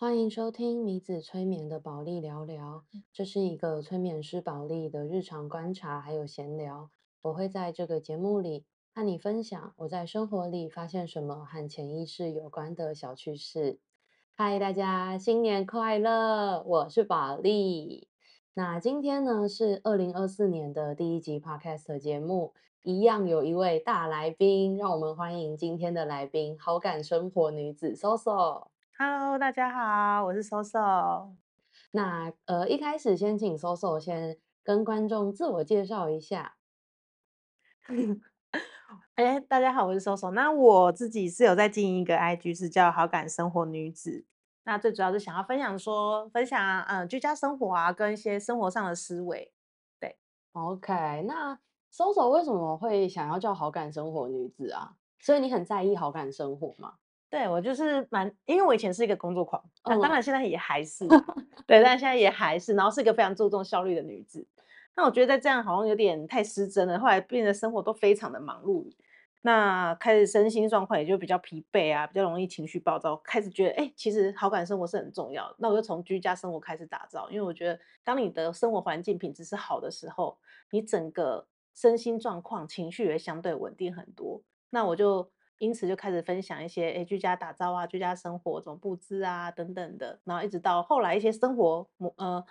欢迎收听米子催眠的宝莉聊聊，这是一个催眠师宝莉的日常观察还有闲聊。我会在这个节目里和你分享我在生活里发现什么和潜意识有关的小趣事。嗨，大家新年快乐！我是宝莉。那今天呢是二零二四年的第一集 Podcast 节目，一样有一位大来宾，让我们欢迎今天的来宾——好感生活女子 Soso。Hello，大家好，我是 Soso。那呃，一开始先请 Soso 先跟观众自我介绍一下。哎，大家好，我是 Soso。那我自己是有在经营一个 IG，是叫好感生活女子。那最主要是想要分享说，分享嗯居家生活啊，跟一些生活上的思维。对，OK。那 Soso 为什么会想要叫好感生活女子啊？所以你很在意好感生活吗？对，我就是蛮，因为我以前是一个工作狂，那、嗯、当然现在也还 是，对，但现在也还是，然后是一个非常注重效率的女子。那我觉得这样好像有点太失真了，后来变得生活都非常的忙碌，那开始身心状况也就比较疲惫啊，比较容易情绪暴躁，开始觉得哎、欸，其实好感生活是很重要的。那我就从居家生活开始打造，因为我觉得当你的生活环境品质是好的时候，你整个身心状况、情绪也相对稳定很多。那我就。因此就开始分享一些诶居家打造啊，居家生活怎么布置啊等等的，然后一直到后来一些生活，呃，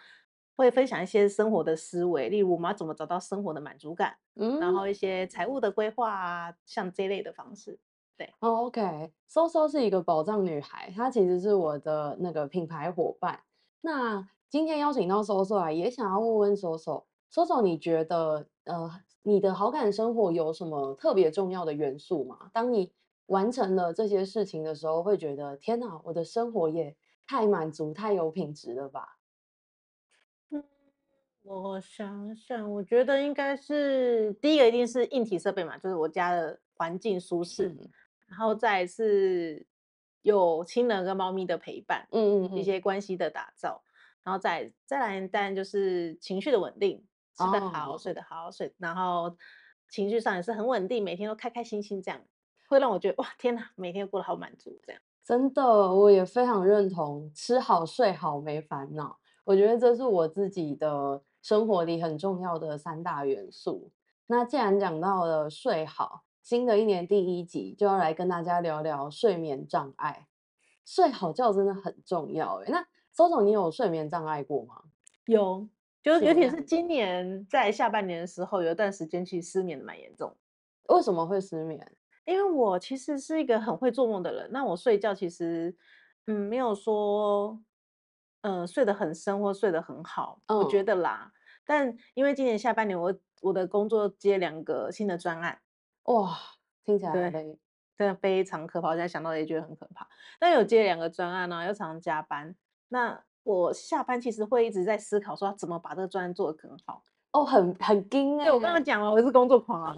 会分享一些生活的思维，例如我们要怎么找到生活的满足感，嗯，然后一些财务的规划啊，像这类的方式，对，哦，OK，Soso 是一个宝藏女孩，她其实是我的那个品牌伙伴。那今天邀请到 Soso 来，也想要问问 Soso，Soso 你觉得呃你的好感生活有什么特别重要的元素吗？当你完成了这些事情的时候，会觉得天哪，我的生活也太满足、太有品质了吧？嗯，我想想，我觉得应该是第一个一定是硬体设备嘛，就是我家的环境舒适，嗯、然后再是有亲人跟猫咪的陪伴，嗯，嗯嗯，一些关系的打造，然后再再来，当然就是情绪的稳定，吃得好、哦、睡得好、睡，然后情绪上也是很稳定，每天都开开心心这样。会让我觉得哇，天哪，每天过得好满足，这样真的，我也非常认同，吃好睡好没烦恼。我觉得这是我自己的生活里很重要的三大元素。那既然讲到了睡好，新的一年第一集就要来跟大家聊聊睡眠障碍。睡好觉真的很重要诶。那 Soso，你有睡眠障碍过吗？有，就是尤其是今年在下半年的时候，有一段时间其实失眠蛮严重。为什么会失眠？因为我其实是一个很会做梦的人，那我睡觉其实，嗯，没有说，睡得很深或睡得很好，嗯、我觉得啦。但因为今年下半年我我的工作接两个新的专案，哇，听起来对，真的非常可怕。我现在想到也觉得很可怕。但有接两个专案呢，又常常加班，那我下班其实会一直在思考说怎么把这个专案做得更好。哦，很很惊哎！对，我刚刚讲了，我是工作狂啊。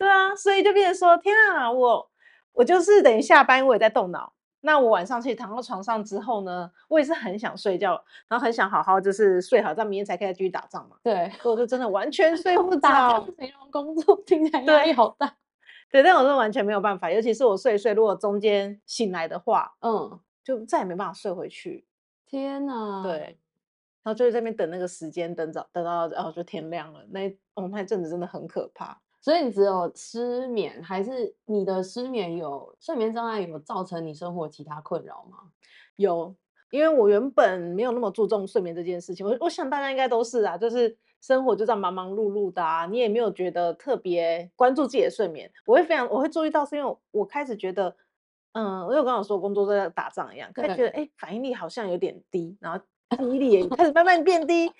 对啊，所以就变成说，天啊，我我就是等于下班我也在动脑。那我晚上去躺到床上之后呢，我也是很想睡觉，然后很想好好就是睡好，这样明天才可以继续打仗嘛。对，所以我就真的完全睡不着。形容工作听起来压力好大。对，但我真的完全没有办法，尤其是我睡一睡，如果中间醒来的话，嗯，就再也没办法睡回去。天哪！对，然后就在那边等那个时间，等早等到然后就天亮了。那哦，那阵子真的很可怕。所以你只有失眠，还是你的失眠有睡眠障碍有造成你生活其他困扰吗？有，因为我原本没有那么注重睡眠这件事情。我我想大家应该都是啊，就是生活就这样忙忙碌碌的啊，你也没有觉得特别关注自己的睡眠。我会非常，我会注意到，是因为我开始觉得，嗯，我有刚刚说工作在打仗一样，开始觉得哎，反应力好像有点低，然后记忆力也开始慢慢变低。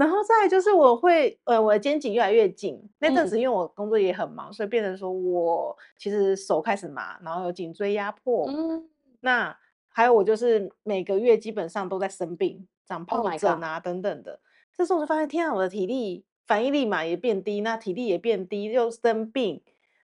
然后再来就是我会，呃，我的肩颈越来越紧。那阵子因为我工作也很忙，嗯、所以变成说我其实手开始麻，然后有颈椎压迫。嗯，那还有我就是每个月基本上都在生病，长疱疹啊等等的。Oh、这时候我就发现，天啊，我的体力反应力嘛也变低，那体力也变低，又生病。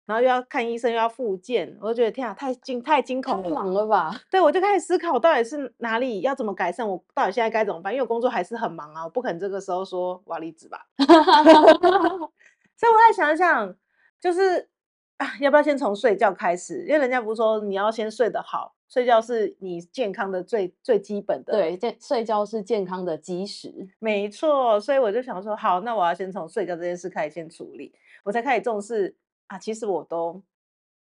然后又要看医生，又要复健，我就觉得天啊，太惊太惊恐了，太忙了吧？对，我就开始思考，到底是哪里要怎么改善，我到底现在该怎么办？因为我工作还是很忙啊，我不可能这个时候说我要离职吧。所以我在想想，就是啊，要不要先从睡觉开始？因为人家不是说你要先睡得好，睡觉是你健康的最最基本的。对，健睡觉是健康的基石。没错，所以我就想说，好，那我要先从睡觉这件事开始先处理，我才开始重视啊。其实我都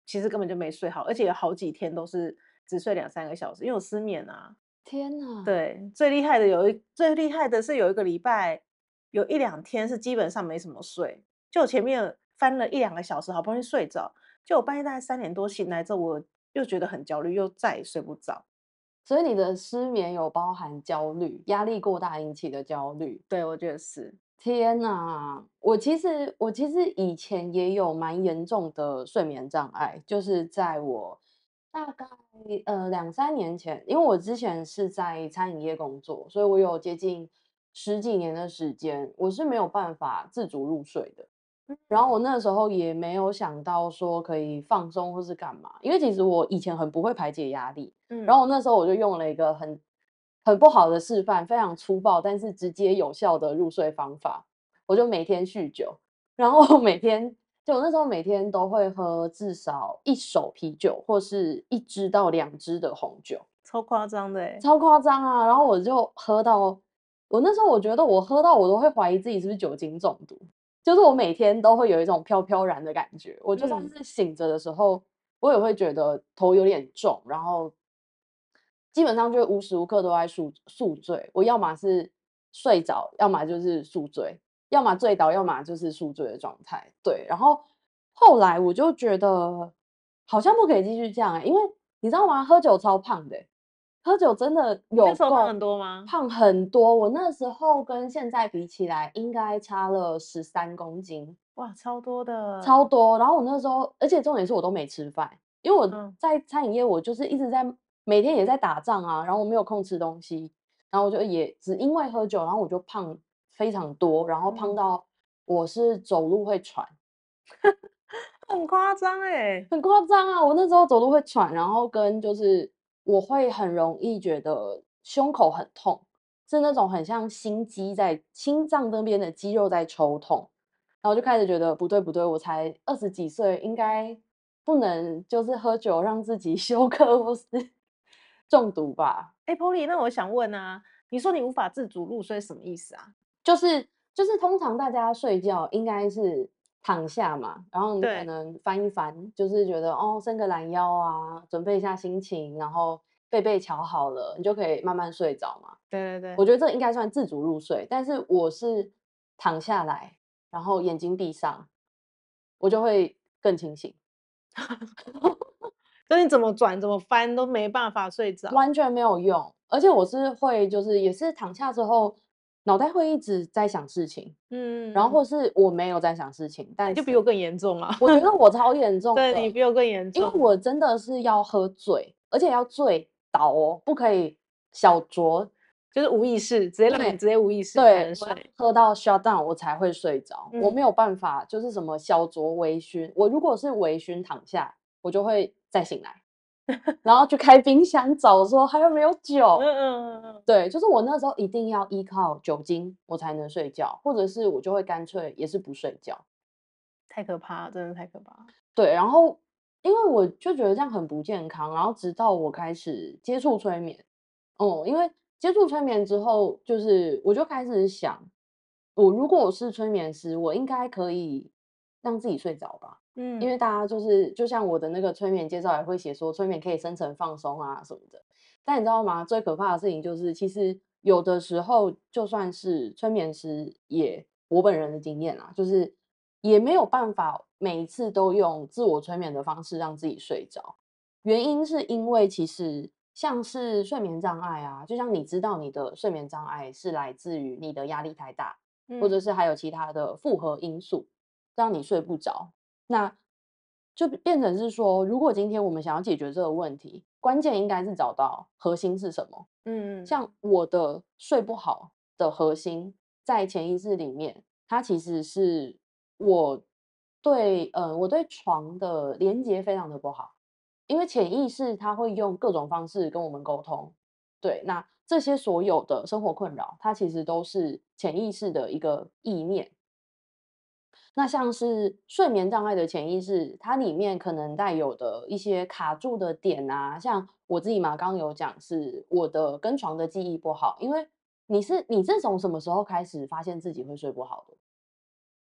其实根本就没睡好，而且有好几天都是只睡两三个小时，因为我失眠啊。天哪！对，最厉害的有一最厉害的是有一个礼拜有一两天是基本上没什么睡，就前面翻了一两个小时，好不容易睡着，就我半夜大概三点多醒来之后，我又觉得很焦虑，又再也睡不着。所以你的失眠有包含焦虑、压力过大引起的焦虑？对，我觉得是。天哪！我其实我其实以前也有蛮严重的睡眠障碍，就是在我。大概呃两三年前，因为我之前是在餐饮业工作，所以我有接近十几年的时间，我是没有办法自主入睡的。然后我那时候也没有想到说可以放松或是干嘛，因为其实我以前很不会排解压力。嗯，然后那时候我就用了一个很很不好的示范，非常粗暴但是直接有效的入睡方法，我就每天酗酒，然后每天。就我那时候每天都会喝至少一手啤酒，或是一支到两支的红酒，超夸张的欸，超夸张啊！然后我就喝到，我那时候我觉得我喝到我都会怀疑自己是不是酒精中毒，就是我每天都会有一种飘飘然的感觉。我就算是醒着的时候，嗯，我也会觉得头有点重，然后基本上就无时无刻都在宿宿醉。我要么是睡着，要么就是宿醉。要么醉倒，要么就是宿醉的状态。对，然后后来我就觉得好像不可以继续这样，欸，因为你知道吗？喝酒超胖的，欸，喝酒真的有那时候胖很多吗？胖很多。我那时候跟现在比起来，应该差了十三公斤。哇，超多的，超多。然后我那时候，而且重点是我都没吃饭，因为我在餐饮业，我就是一直在每天也在打仗啊，然后我没有空吃东西，然后我就也只因为喝酒，然后我就胖。非常多，然后胖到我是走路会喘，很夸张哎，很夸张啊！我那时候走路会喘，然后跟就是我会很容易觉得胸口很痛，是那种很像心肌在心脏那边的肌肉在抽痛，然后就开始觉得不对不对，我才二十几岁，应该不能就是喝酒让自己 休克或是中毒吧？哎，Polly，那我想问啊，你说你无法自主入睡什么意思啊？就是就是，通常大家睡觉应该是躺下嘛，然后你可能翻一翻，就是觉得哦，伸个懒腰啊，准备一下心情，然后背背瞧好了，你就可以慢慢睡着嘛。对对对，我觉得这应该算自主入睡，但是我是躺下来，然后眼睛闭上，我就会更清醒。所以你怎么转怎么翻都没办法睡着，完全没有用。而且我是会，就是也是躺下之后。脑袋会一直在想事情，嗯，然后或是我没有在想事情，但就比我更严重啊！我觉得 我超严重，对，你比我更严重，因为我真的是要喝醉，而且要醉倒哦，不可以小酌，就是无意识，直接让你直接无意识对，喝到 shut down 我才会睡着，嗯，我没有办法，就是什么小酌微醺，我如果是微醺躺下，我就会再醒来。然后去开冰箱找说还有没有酒，嗯嗯嗯，对，就是我那时候一定要依靠酒精我才能睡觉，或者是我就会干脆也是不睡觉，太可怕，真的太可怕。对，然后因为我就觉得这样很不健康，然后直到我开始接触催眠，哦、嗯，因为接触催眠之后，就是我就开始想，我如果我是催眠师，我应该可以让自己睡着吧。嗯，因为大家就是就像我的那个催眠介绍也会写说，催眠可以深层放松啊什么的。但你知道吗？最可怕的事情就是，其实有的时候就算是催眠师，也我本人的经验啊，就是也没有办法每一次都用自我催眠的方式让自己睡着。原因是因为其实像是睡眠障碍啊，就像你知道你的睡眠障碍是来自于你的压力太大，或者是还有其他的复合因素让你睡不着。那就变成是说，如果今天我们想要解决这个问题，关键应该是找到核心是什么。嗯，像我的睡不好的核心，在潜意识里面，它其实是我对呃我对床的连接非常的不好，因为潜意识它会用各种方式跟我们沟通。对，那这些所有的生活困扰，它其实都是潜意识的一个意念。那像是睡眠障碍的潜意识，它里面可能带有的一些卡住的点啊，像我自己嘛，刚刚有讲是我的跟床的记忆不好，因为你是你是从什么时候开始发现自己会睡不好的？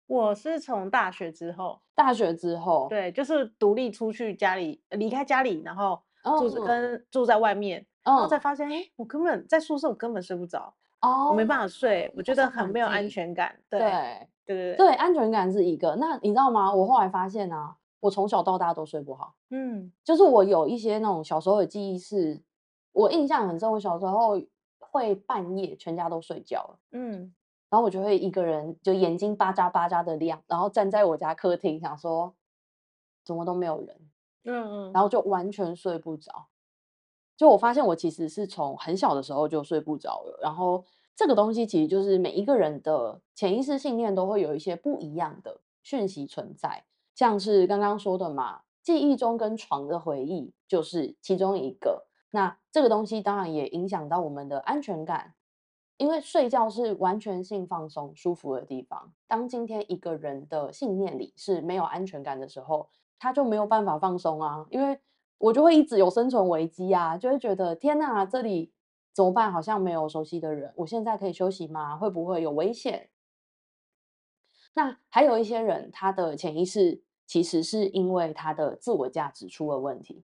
我是从大学之后，大学之后，对，就是独立出去家里，离开家里，然后住跟、oh. 住在外面，oh. 然后才发现，哎，我根本在宿舍，我根本睡不着，哦，我没办法睡，我觉得很没有安全感，对，对，对，对，对，安全感是一个。那你知道吗？我后来发现啊，我从小到大都睡不好，嗯，就是我有一些那种小时候的记忆是，我印象很深，我小时候会半夜全家都睡觉了，嗯。然后我就会一个人，就眼睛巴扎巴扎的亮，然后站在我家客厅，想说怎么都没有人，嗯嗯，然后就完全睡不着。就我发现我其实是从很小的时候就睡不着了。然后这个东西其实就是每一个人的潜意识信念都会有一些不一样的讯息存在，像是刚刚说的嘛，记忆中跟床的回忆就是其中一个。那这个东西当然也影响到我们的安全感。因为睡觉是完全性放松、舒服的地方。当今天一个人的信念里是没有安全感的时候，他就没有办法放松啊。因为我就会一直有生存危机啊，就会觉得天哪，这里怎么办？好像没有熟悉的人，我现在可以休息吗？会不会有危险？那还有一些人，他的潜意识其实是因为他的自我价值出了问题。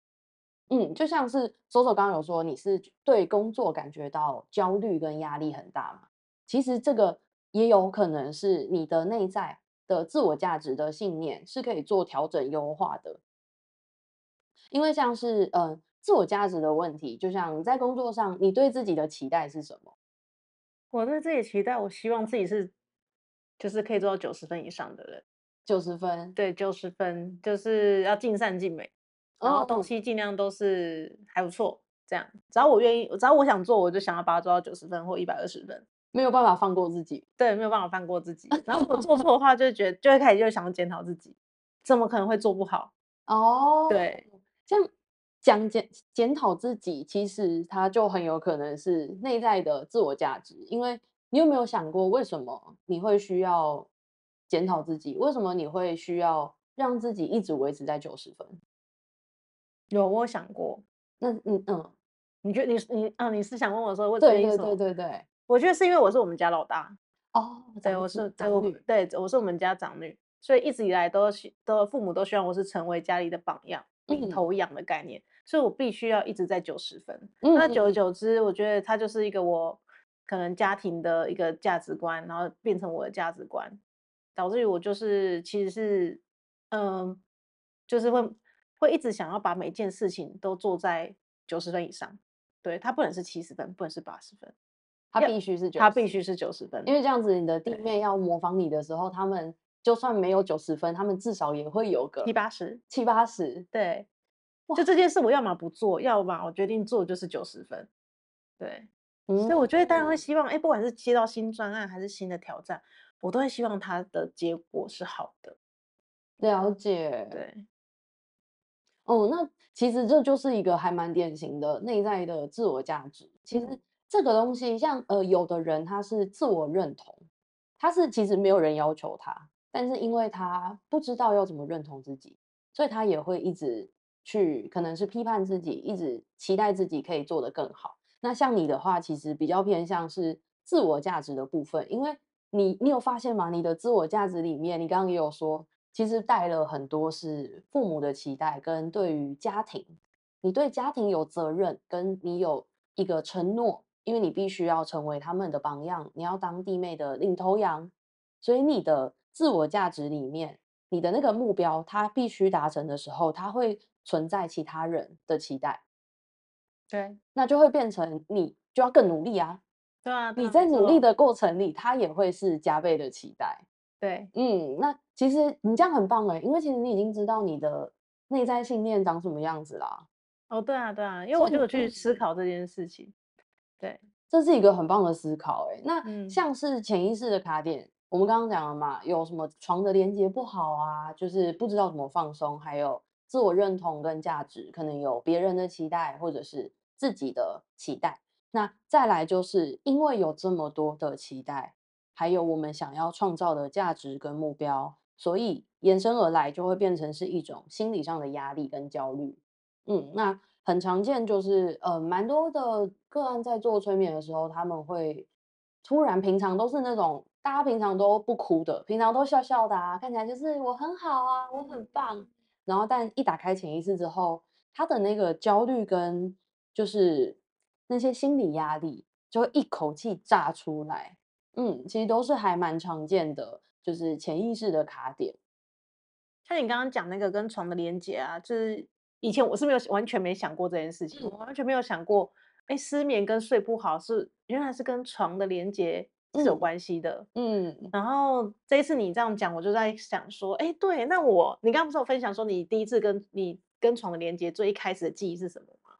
嗯，就像是 Zozo 刚刚有说，你是对工作感觉到焦虑跟压力很大嘛？其实这个也有可能是你的内在的自我价值的信念是可以做调整优化的。因为像是呃自我价值的问题，就像你在工作上，你对自己的期待是什么？我对自己期待，我希望自己是就是可以做到九十分以上的人。九十分，对，九十分就是要尽善尽美。然后东西尽量都是还不错，这样只要我愿意，只要我想做，我就想要把它做到九十分或一百二十分，没有办法放过自己。对，没有办法放过自己。然后我做错的话，就觉得就会开始就想要检讨自己，怎么可能会做不好？哦，对，这样讲检检讨自己，其实它就很有可能是内在的自我价值。因为你有没有想过，为什么你会需要检讨自己？为什么你会需要让自己一直维持在九十分？有，我想过。那嗯嗯，你觉得你你啊，你是想问我说为什么？对对对对对，我觉得是因为我是我们家老大哦，对，我是长女，对，我是我们家长女，所以一直以来都都父母都希望我是成为家里的榜样、领头羊的概念，嗯、所以我必须要一直在九十分。嗯、那久而久之，我觉得它就是一个我可能家庭的一个价值观，然后变成我的价值观，导致于我就是其实是嗯，就是会。会一直想要把每件事情都做在九十分以上，对，它不能是七十分，不能是八十分，它必须是九，他必须是九十分，因为这样子你的弟妹要模仿你的时候，他们就算没有九十分，他们至少也会有个七八十，七八十，对，就这件。事我要么不做，要么我决定做就是九十分，对，嗯，所以我觉得当然会希望，哎，不管是接到新专案还是新的挑战，我都会希望它的结果是好的，了解，对。哦，那其实这就是一个还蛮典型的内在的自我价值。其实这个东西像，像呃，有的人他是自我认同，他是其实没有人要求他，但是因为他不知道要怎么认同自己，所以他也会一直去，可能是批判自己，一直期待自己可以做得更好。那像你的话，其实比较偏向是自我价值的部分，因为你你有发现吗？你的自我价值里面，你刚刚也有说。其实带了很多是父母的期待，跟对于家庭，你对家庭有责任，跟你有一个承诺，因为你必须要成为他们的榜样，你要当弟妹的领头羊，所以你的自我价值里面，你的那个目标，它必须达成的时候，它会存在其他人的期待，对，那就会变成你就要更努力啊，对啊，你在努力的过程里，它也会是加倍的期待。对，嗯，那其实你这样很棒哎，因为其实你已经知道你的内在信念长什么样子啦。哦，对啊，对啊，因为我就有去思考这件事情。对，这是一个很棒的思考哎。那像是潜意识的卡点，嗯、我们刚刚讲了嘛，有什么床的连接不好啊，就是不知道怎么放松，还有自我认同跟价值，可能有别人的期待或者是自己的期待。那再来就是因为有这么多的期待。还有我们想要创造的价值跟目标，所以延伸而来就会变成是一种心理上的压力跟焦虑。嗯，那很常见就是呃，蛮多的个案在做催眠的时候，他们会突然平常都是那种大家平常都不哭的，平常都笑笑的啊，看起来就是我很好啊，我很棒。然后但一打开潜意识之后，他的那个焦虑跟就是那些心理压力就会一口气炸出来。嗯，其实都是还蛮常见的，就是潜意识的卡点。像你刚刚讲那个跟床的连接啊，就是以前我是没有完全没想过这件事情，嗯、我完全没有想过，哎，失眠跟睡不好是原来是跟床的连接是有关系的。嗯，嗯然后这一次你这样讲，我就在想说，哎，对，那我你刚刚不是有分享说你第一次跟你跟床的连接最一开始的记忆是什么吗？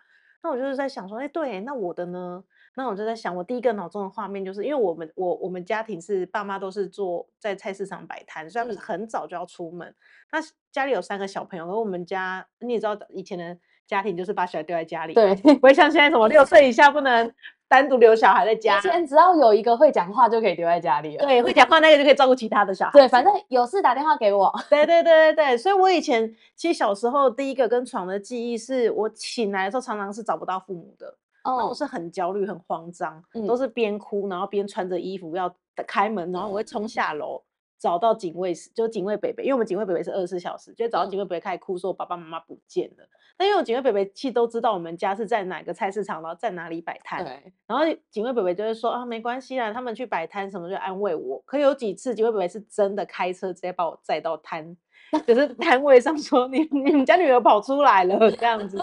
那我就是在想说，哎，对，那我的呢？那我就在想，我第一个脑中的画面就是，因为我们我我们家庭是爸妈都是做在菜市场摆摊，所以他们很早就要出门。嗯、那家里有三个小朋友，而我们家你也知道，以前的家庭就是把小孩丢在家里，对，不会像现在什么六岁以下不能单独留小孩在家。以前只要有一个会讲话就可以留在家里了，对，会讲话那个就可以照顾其他的小孩。对，反正有事打电话给我。对对对对对，所以我以前其实小时候第一个跟床的记忆是，我醒来的时候常常是找不到父母的。哦，我是很焦虑、很慌张，嗯、都是边哭，然后边穿着衣服要开门，然后我会冲下楼找到警卫室，就警卫北北，因为我们警卫北北是二十四小时，就找到警卫北北开始哭，说我爸爸妈妈不见了。但因为我警卫北北其实都知道我们家是在哪个菜市场，然后在哪里摆摊，对然后警卫北北就会说啊，没关系啦，他们去摆摊什么就安慰我。可有几次警卫北北是真的开车直接把我载到摊，就是摊位上说你 你们家女儿跑出来了这样子。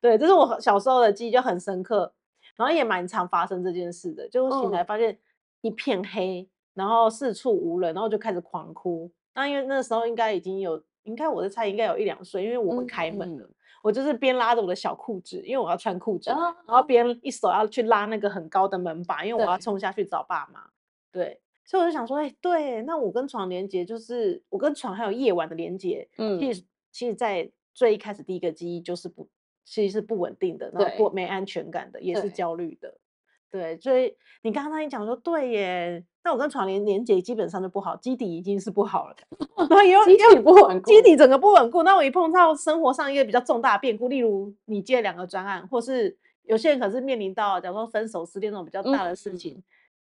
对，这是我小时候的记忆，就很深刻，然后也蛮常发生这件事的。就醒来发现一片黑，嗯、然后四处无人，然后就开始狂哭。那因为那时候应该已经有，应该我的猜应该有一两岁，因为我会开门了。嗯、我就是边拉着我的小裤子，因为我要穿裤子，嗯、然后边一手要去拉那个很高的门把，因为我要冲下去找爸妈。对，所以我就想说，哎，对，那我跟床连接，就是我跟床还有夜晚的连接。嗯，其实其实，在最一开始第一个记忆就是不。其实是不稳定的，然后不没安全感的，也是焦虑的，对，所以你刚刚一讲说，对耶，那我跟床连连接基本上就不好，基底已经是不好了，然后又基底不稳固，基底整个不稳固。那我一碰到生活上一个比较重大的变故，例如你接两个专案，或是有些人可是面临到，假如说分手、失恋那种比较大的事情，嗯、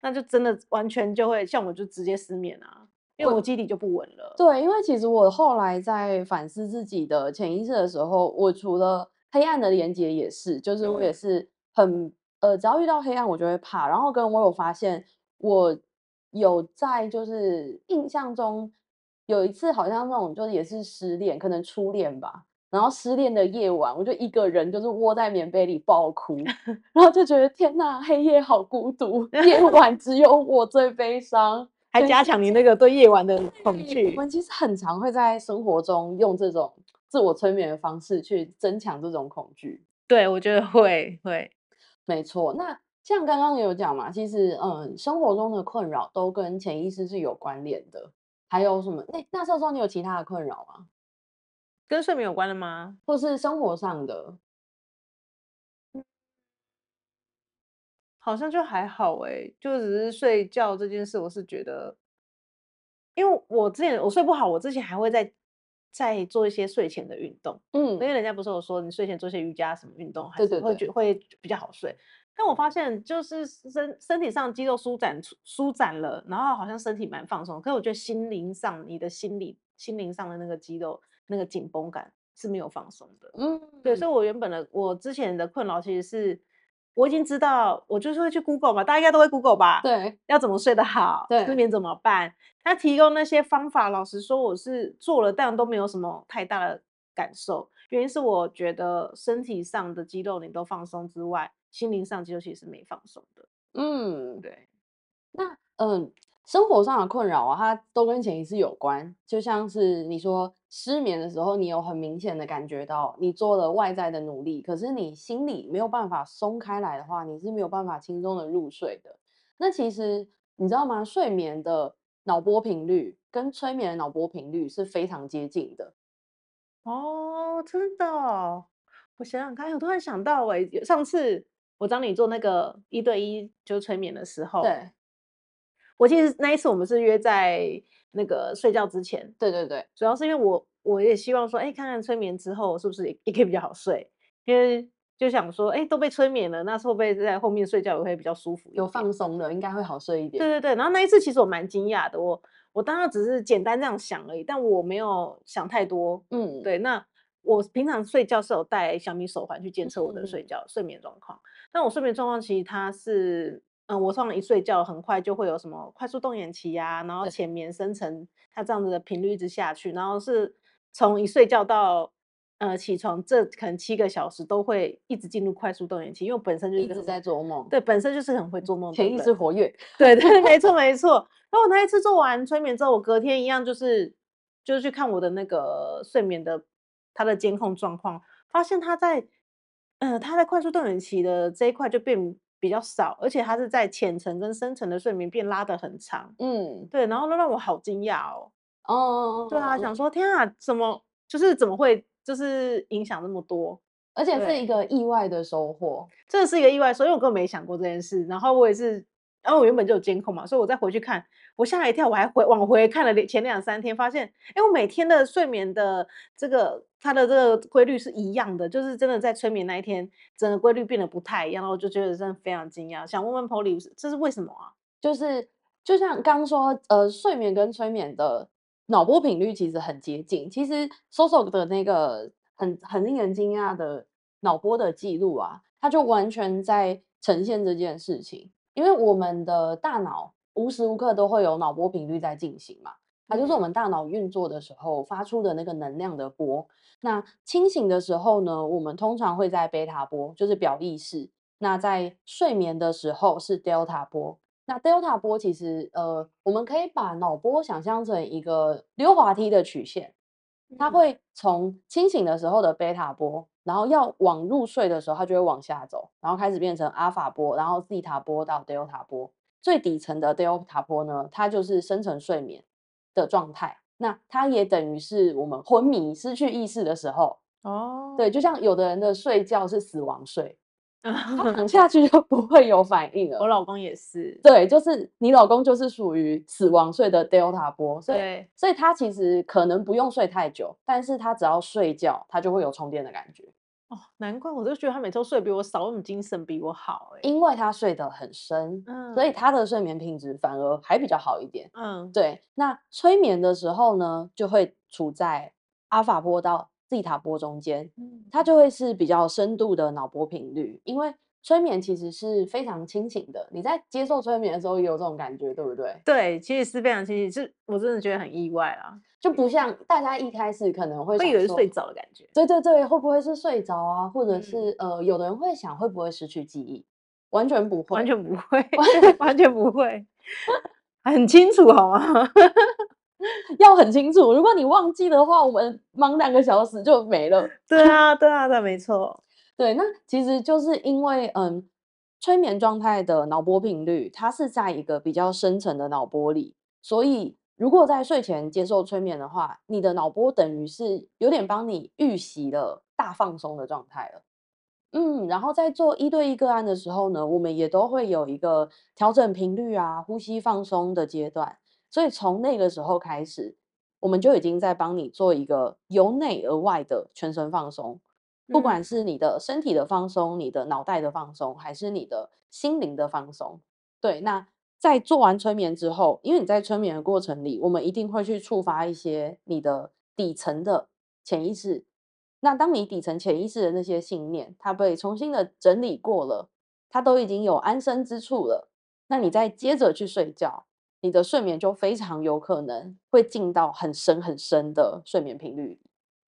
那就真的完全就会像我就直接失眠啊，因为我基底就不稳了。对，因为其实我后来在反思自己的潜意识的时候，我除了黑暗的连接也是，就是我也是很呃，只要遇到黑暗，我就会怕。然后跟我有发现，我有在就是印象中有一次，好像那种就是也是失恋，可能初恋吧。然后失恋的夜晚，我就一个人就是窝在棉被里爆哭，然后就觉得天哪，黑夜好孤独，夜晚只有我最悲伤，还加强你那个对夜晚的恐惧。我们其实很常会在生活中用这种。自我催眠的方式去增强这种恐惧，对，我觉得会会，没错。那像刚刚有讲嘛，其实嗯，生活中的困扰都跟潜意识是有关联的。还有什么？那那时候你有其他的困扰吗？跟睡眠有关的吗？或是生活上的？好像就还好哎，就只是睡觉这件事，我是觉得，因为我之前我睡不好，我之前还会在。再做一些睡前的运动，嗯，因为人家不是有说你睡前做些瑜伽什么运动，还是会觉会比较好睡。但我发现就是身身体上肌肉舒展舒展了，然后好像身体蛮放松，可是我觉得心灵上你的心理心灵上的那个肌肉那个紧绷感是没有放松的，嗯，对，所以我原本的我之前的困扰其实是。我已经知道，我就是会去 Google 嘛，大家应该都会 Google 吧？对，要怎么睡得好？对，失眠怎么办？他提供那些方法，老实说，我是做了，但都没有什么太大的感受。原因是我觉得身体上的肌肉你都放松之外，心灵上肌肉其实是没放松的。嗯，对。那嗯。生活上的困扰啊，它都跟潜意识有关。就像是你说失眠的时候，你有很明显的感觉到你做了外在的努力，可是你心里没有办法松开来的话，你是没有办法轻松的入睡的。那其实你知道吗？睡眠的脑波频率跟催眠的脑波频率是非常接近的。哦，真的哦？我想想看，我突然想到，哎，上次我找你做那个一对一就催眠的时候，对。我其实那一次我们是约在那个睡觉之前。对对对，主要是因为我我也希望说，哎、欸，看看催眠之后是不是也也可以比较好睡，因为就想说，哎、欸，都被催眠了，那会不会在后面睡觉也会比较舒服，有放松的，应该会好睡一点。对对对，然后那一次其实我蛮惊讶的，我我当时只是简单这样想而已，但我没有想太多。嗯，对，那我平常睡觉是有戴小米手环去监测我的睡觉、嗯、睡眠状况，但我睡眠状况其实它是。嗯，我上了一睡觉，很快就会有什么快速动眼期呀、啊，然后浅眠、深层，它这样子的频率一直下去，然后是从一睡觉到呃起床，这可能七个小时都会一直进入快速动眼期，因为我本身就是一直在做梦，对，本身就是很会做梦，潜意识活跃，对对，没错 没错。然后我那一次做完催眠之后，我隔天一样就是就是去看我的那个睡眠的它的监控状况，发现它在呃它在快速动眼期的这一块就变。比较少，而且它是在浅层跟深层的睡眠变拉得很长，嗯，对，然后都让我好惊讶哦，哦，对啊，想说天啊，怎么就是怎么会就是影响那么多，而且是一个意外的收获，这是一个意外，所以我根本没想过这件事，然后我也是。然后我原本就有监控嘛，所以我再回去看，我吓了一跳，我还回往回看了前两三天，发现，哎，我每天的睡眠的这个它的这个规律是一样的，就是真的在催眠那一天，整个规律变得不太一样，然后我就觉得真的非常惊讶，想问问 Polly，这是为什么啊？就是就像刚刚说，呃，睡眠跟催眠的脑波频率其实很接近，其实 Soso 的那个很很令人惊讶的脑波的记录啊，它就完全在呈现这件事情。因为我们的大脑无时无刻都会有脑波频率在进行嘛，它就是我们大脑运作的时候发出的那个能量的波。那清醒的时候呢，我们通常会在贝塔波，就是表意识；那在睡眠的时候是 Delta 波。那 Delta 波其实呃，我们可以把脑波想象成一个溜滑梯的曲线，它会从清醒的时候的贝塔波。然后要往入睡的时候，它就会往下走，然后开始变成阿法波，然后西塔波到德尔塔波。最底层的德尔塔波呢，它就是深层睡眠的状态。那它也等于是我们昏迷、失去意识的时候。哦，对，就像有的人的睡觉是死亡睡，他躺下去就不会有反应了。我老公也是，对，就是你老公就是属于死亡睡的德尔塔波，所以所以他其实可能不用睡太久，但是他只要睡觉，他就会有充电的感觉。哦，难怪我就觉得他每周睡比我少，那么精神比我好哎，因为他睡得很深，嗯，所以他的睡眠品质反而还比较好一点，嗯，对。那催眠的时候呢，就会处在阿法波到西塔波中间，嗯，它就会是比较深度的脑波频率，因为催眠其实是非常清醒的。你在接受催眠的时候也有这种感觉，对不对？对，其实是非常清醒，是我真的觉得很意外啊。就不像大家一开始可能会会以为是睡着的感觉，对对对，会不会是睡着啊？或者是、嗯、呃，有的人会想会不会失去记忆？完全不会，完全不会，完全不会，很清楚好吗？要很清楚，如果你忘记的话，我们忙两个小时就没了。对啊，对啊，对，没错。对，那其实就是因为嗯，催眠状态的脑波频率，它是在一个比较深层的脑波里，所以。如果在睡前接受催眠的话，你的脑波等于是有点帮你预习了大放松的状态了。嗯，然后在做一对一个案的时候呢，我们也都会有一个调整频率啊、呼吸放松的阶段。所以从那个时候开始，我们就已经在帮你做一个由内而外的全身放松，不管是你的身体的放松、你的脑袋的放松，还是你的心灵的放松。对，那。在做完催眠之后，因为你在催眠的过程里，我们一定会去触发一些你的底层的潜意识。那当你底层潜意识的那些信念，它被重新的整理过了，它都已经有安身之处了。那你再接着去睡觉，你的睡眠就非常有可能会进到很深很深的睡眠频率里。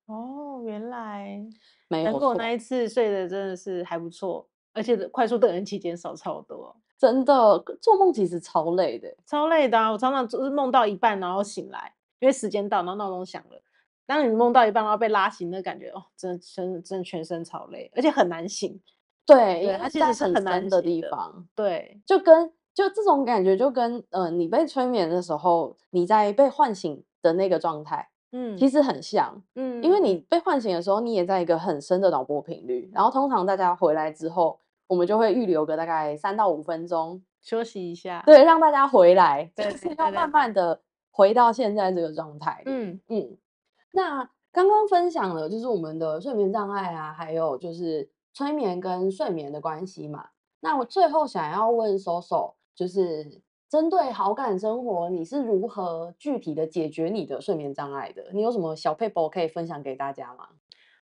哦，原来没有错。不过那一次睡得真的是还不错，而且快速等人期间少超多。真的做梦其实超累的，超累的啊！我常常就是梦到一半，然后醒来，因为时间到，然后闹钟响了。当你梦到一半，然后被拉醒的感觉，哦，真的，真的，真的全身超累，而且很难醒。对，对，它其实是很难的地方。对，就跟就这种感觉，就跟呃，你被催眠的时候，你在被唤醒的那个状态，嗯，其实很像，嗯，因为你被唤醒的时候，你也在一个很深的脑波频率，然后通常大家回来之后。我们就会预留个大概三到五分钟休息一下，对，让大家回来，对，就是要慢慢的回到现在这个状态。嗯嗯，那刚刚分享了就是我们的睡眠障碍啊，还有就是催眠跟睡眠的关系嘛。那我最后想要问 Soso，就是针对好感生活，你是如何具体的解决你的睡眠障碍的？你有什么小撇步可以分享给大家吗？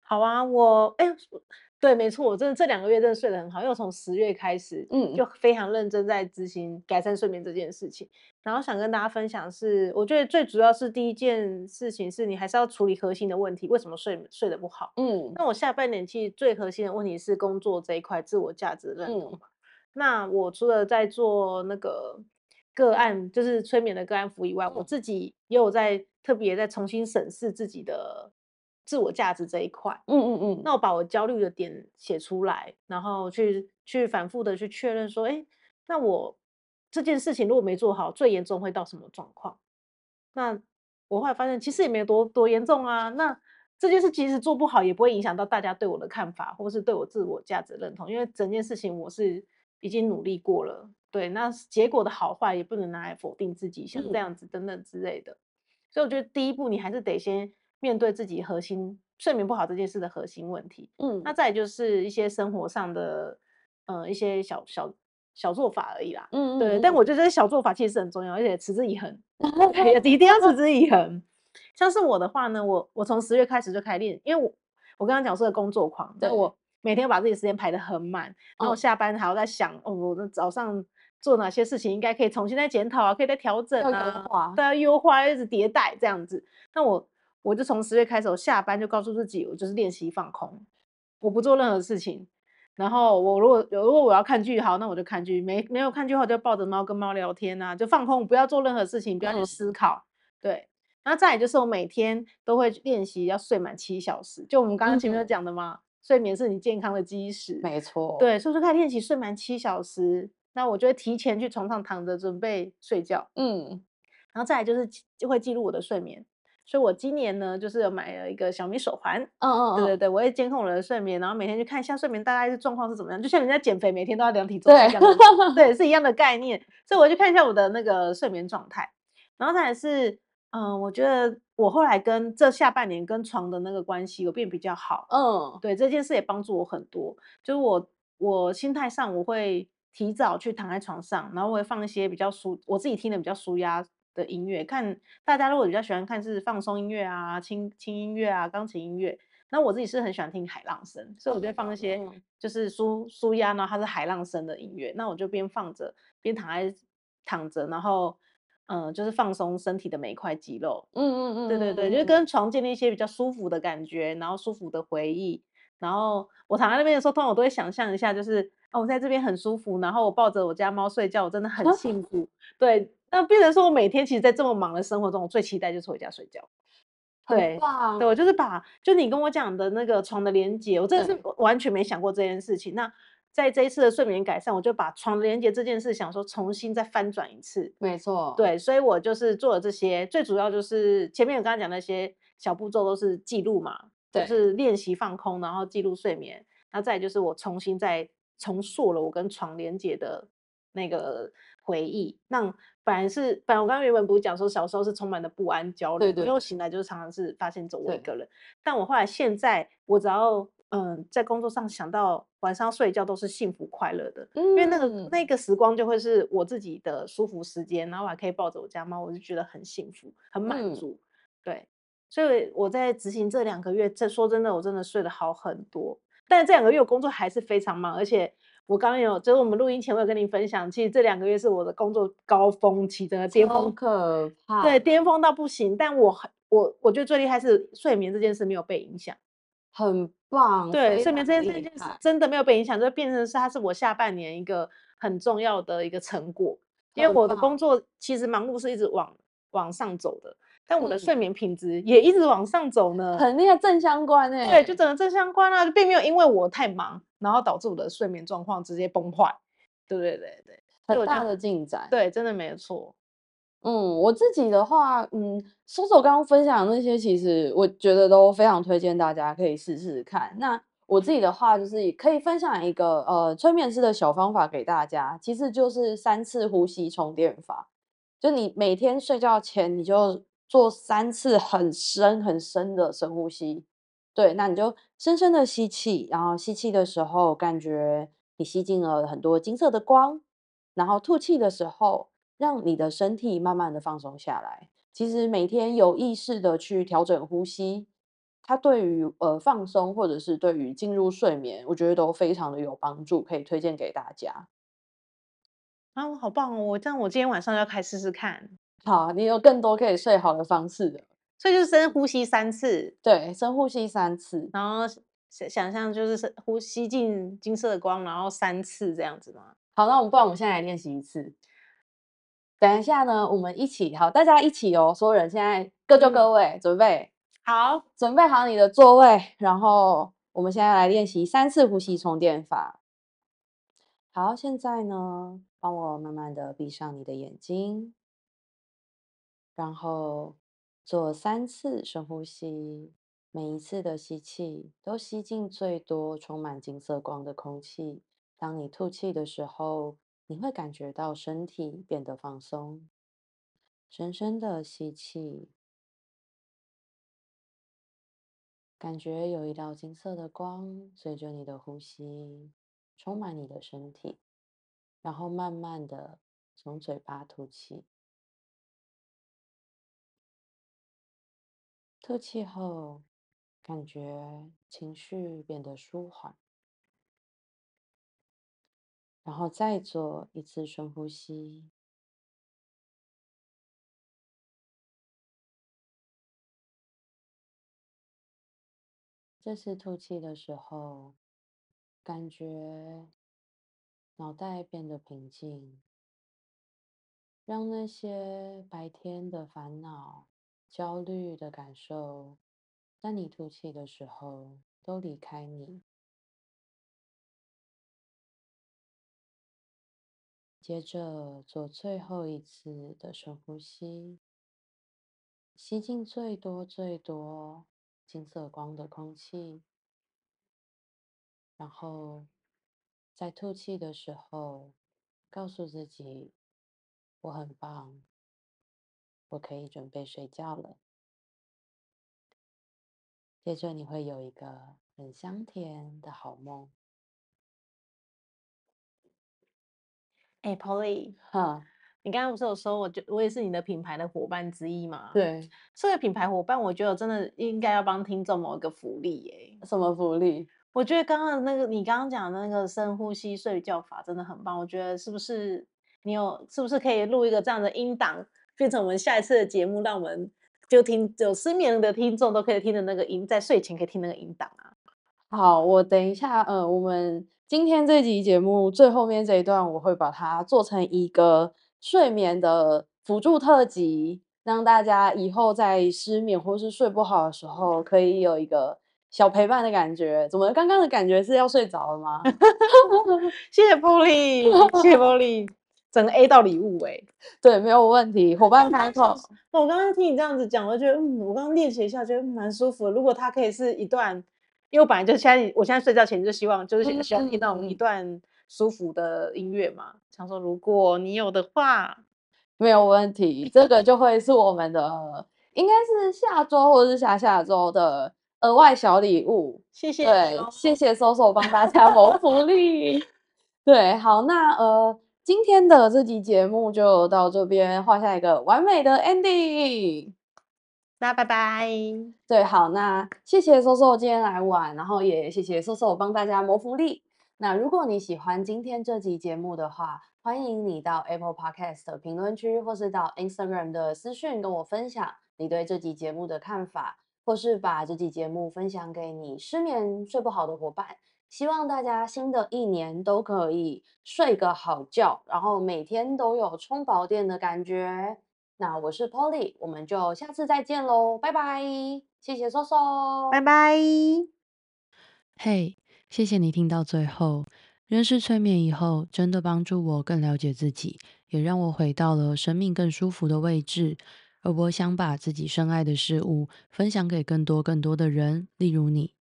好啊，我哎、欸，对，没错，我真的这两个月真的睡得很好，因为我从十月开始，嗯，就非常认真在执行改善睡眠这件事情。然后想跟大家分享是，我觉得最主要是第一件事情是你还是要处理核心的问题，为什么睡睡得不好？嗯，那我下半年其实最核心的问题是工作这一块自我价值认同。嗯、那我除了在做那个个案，就是催眠的个案服以外，嗯、我自己也有在特别在重新审视自己的。自我价值这一块，嗯嗯嗯，那我把我焦虑的点写出来，然后去去反复的去确认说，哎，那我这件事情如果没做好，最严重会到什么状况？那我后来发现，其实也没有多多严重啊。那这件事其实做不好，也不会影响到大家对我的看法，或是对我自我价值认同，因为整件事情我是已经努力过了。对，那结果的好坏也不能拿来否定自己，像这样子等等之类的。嗯、所以我觉得第一步，你还是得先。面对自己核心睡眠不好这件事的核心问题，嗯，那再就是一些生活上的，呃，一些小小小做法而已啦，嗯，对。但我觉得这些小做法其实是很重要，而且持之以恒 一定要持之以恒。像是我的话呢，我我从十月开始就开始练，因为我我刚刚讲是个工作狂，对，我每天把自己时间排得很满，然后下班还要在想，哦，我的早上做哪些事情应该可以重新再检讨啊，可以再调整啊，对，要优化，一直迭代这样子。那我。我就从十月开始，我下班就告诉自己，我就是练习放空，我不做任何事情。然后我如果如果我要看剧，好，那我就看剧；没没有看剧的话，就抱着猫跟猫聊天啊，就放空，不要做任何事情，不要去思考。嗯、对，然后再也就是我每天都会练习要睡满七小时，就我们刚刚前面讲的嘛，嗯、睡眠是你健康的基石。没错。对，所以说他练习睡满七小时，那我就会提前去床上躺着准备睡觉。嗯，然后再来就是就会记录我的睡眠。所以，我今年呢，就是有买了一个小米手环。嗯嗯，对对对，我会监控我的睡眠，然后每天去看一下睡眠大概是状况是怎么样。就像人家减肥，每天都要量体重一样的，对，对，是一样的概念。所以，我去看一下我的那个睡眠状态。然后再来是，嗯、呃，我觉得我后来跟这下半年跟床的那个关系有变比较好。嗯，对，这件事也帮助我很多。就是我我心态上，我会提早去躺在床上，然后我会放一些比较舒，我自己听的比较舒压的音乐，看大家如果比较喜欢看是放松音乐啊、轻轻音乐啊、钢琴音乐，那我自己是很喜欢听海浪声，所以我就放一些就是舒舒压呢，它是海浪声的音乐，那我就边放着边躺在躺着，然后嗯、呃，就是放松身体的每一块肌肉，嗯嗯嗯，对对对，就是跟床建立一些比较舒服的感觉，然后舒服的回忆，然后我躺在那边的时候，通常我都会想象一下，就是哦，我在这边很舒服，然后我抱着我家猫睡觉，我真的很 幸福，对。那变成说，我每天其实，在这么忙的生活中，我最期待就是回家睡觉。对，对，我就是把就你跟我讲的那个床的连接，我真的是完全没想过这件事情。那在这一次的睡眠改善，我就把床的连接这件事想说重新再翻转一次。没错，对，所以我就是做了这些，最主要就是前面我刚刚讲那些小步骤都是记录嘛，就是练习放空，然后记录睡眠，那再就是我重新再重塑了我跟床连接的那个回忆，让。反而是，反正我刚刚原本不是讲说小时候是充满了不安、焦虑，对对，因为我醒来就是常常是发现走我一个人。但我后来现在，我只要嗯在工作上想到晚上睡觉都是幸福快乐的，嗯、因为那个那个时光就会是我自己的舒服时间，然后我还可以抱着我家猫，我就觉得很幸福、很满足。嗯、对，所以我在执行这两个月，这说真的，我真的睡得好很多。但是这两个月我工作还是非常忙，而且。我刚刚有，就是我们录音前我有跟你分享，其实这两个月是我的工作高峰期，整个巅峰，可怕，对，巅峰到不行。但我我我觉得最厉害是睡眠这件事没有被影响，很棒。对，睡眠这件事情真的没有被影响，就变成是它是我下半年一个很重要的一个成果，因为我的工作其实忙碌是一直往往上走的。但我的睡眠品质也一直往上走呢，很厉害，正相关哎。对，就整个正相关啊，并没有因为我太忙，然后导致我的睡眠状况直接崩坏。对对对对，很大的进展。对，真的没错。嗯，我自己的话，嗯，Soso 刚刚分享那些，其实我觉得都非常推荐大家可以试试看。那我自己的话就是可以分享一个呃催眠师的小方法给大家，其实就是三次呼吸充电法。就你每天睡觉前，你就做三次很深很深的深呼吸。对，那你就深深的吸气，然后吸气的时候感觉你吸进了很多金色的光，然后吐气的时候，让你的身体慢慢的放松下来。其实每天有意识的去调整呼吸，它对于呃放松或者是对于进入睡眠，我觉得都非常的有帮助，可以推荐给大家。啊，好棒哦！我这样我今天晚上要开试试看。好，你有更多可以睡好的方式的。所以就是深呼吸三次，对，深呼吸三次，然后想想象就是深呼吸进金色的光，然后三次这样子吗？好，那我们不然我们现在来练习一次。等一下呢，我们一起，好，大家一起哦，所有人现在各就各位，嗯、准备好，准备好你的座位，然后我们现在来练习三次呼吸充电法。好，现在呢，帮我慢慢的闭上你的眼睛，然后。做三次深呼吸，每一次的吸气都吸进最多充满金色光的空气。当你吐气的时候，你会感觉到身体变得放松。深深的吸气，感觉有一道金色的光随着你的呼吸充满你的身体，然后慢慢的从嘴巴吐气。吐气后，感觉情绪变得舒缓，然后再做一次深呼吸。这次吐气的时候，感觉脑袋变得平静，让那些白天的烦恼。焦虑的感受，在你吐气的时候，都离开你。接着做最后一次的深呼吸，吸进最多最多金色光的空气，然后在吐气的时候，告诉自己：“我很棒。”我可以准备睡觉了。接着你会有一个很香甜的好梦。哎、欸，Polly，哈，你刚刚不是有说，我就我也是你的品牌的伙伴之一嘛？对，这个品牌伙伴，我觉得我真的应该要帮听众某一个福利耶。什么福利？我觉得刚刚那个你刚刚讲的那个深呼吸睡觉法真的很棒。我觉得是不是你有是不是可以录一个这样的音档？变成我们下一次的节目，让我们就听有失眠的听众都可以听的那个音，在睡前可以听那个音档啊。好，我等一下，呃，我们今天这集节目最后面这一段，我会把它做成一个睡眠的辅助特辑，让大家以后在失眠或是睡不好的时候，可以有一个小陪伴的感觉。怎么刚刚的感觉是要睡着了吗？谢谢 Polly，谢谢 Polly。整个 A 到礼物哎、欸，对，没有问题。伙伴开口，我刚刚听你这样子讲，我觉得，嗯，我刚刚练习一下，觉得蛮舒服。如果它可以是一段，因为我本来就现在，我现在睡觉前就希望，就是喜欢听到一段舒服的音乐嘛。想说，如果你有的话，没有问题。这个就会是我们的，应该是下周或者是下下周的额外小礼物。谢谢，对，谢谢 Soso 帮大家谋福利。对，好，那呃。今天的这集节目就到这边，画下一个完美的 ending。那拜拜。对，好，那谢谢 Soso 今天来玩，然后也谢谢 Soso 帮大家谋福利。那如果你喜欢今天这集节目的话，欢迎你到 Apple Podcast 的评论区，或是到 Instagram 的私讯跟我分享你对这集节目的看法，或是把这集节目分享给你失眠睡不好的伙伴。希望大家新的一年都可以睡个好觉，然后每天都有充饱电的感觉。那我是 Polly，我们就下次再见喽，拜拜！谢谢 Soso，拜拜！嘿，谢谢你听到最后。认识催眠以后，真的帮助我更了解自己，也让我回到了生命更舒服的位置。而我想把自己深爱的事物分享给更多更多的人，例如你。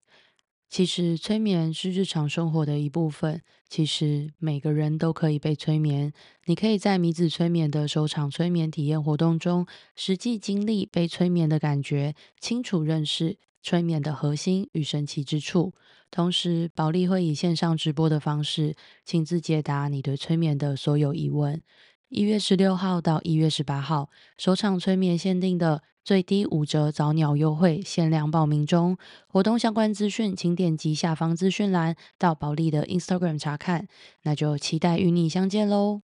其实催眠是日常生活的一部分。其实每个人都可以被催眠。你可以在米子催眠的首场催眠体验活动中，实际经历被催眠的感觉，清楚认识催眠的核心与神奇之处。同时，宝莉会以线上直播的方式，亲自解答你对催眠的所有疑问。一月十六号到一月十八号，首场催眠限定的最低五折早鸟优惠，限量报名中。活动相关资讯，请点击下方资讯栏到保利的 Instagram 查看。那就期待与你相见喽！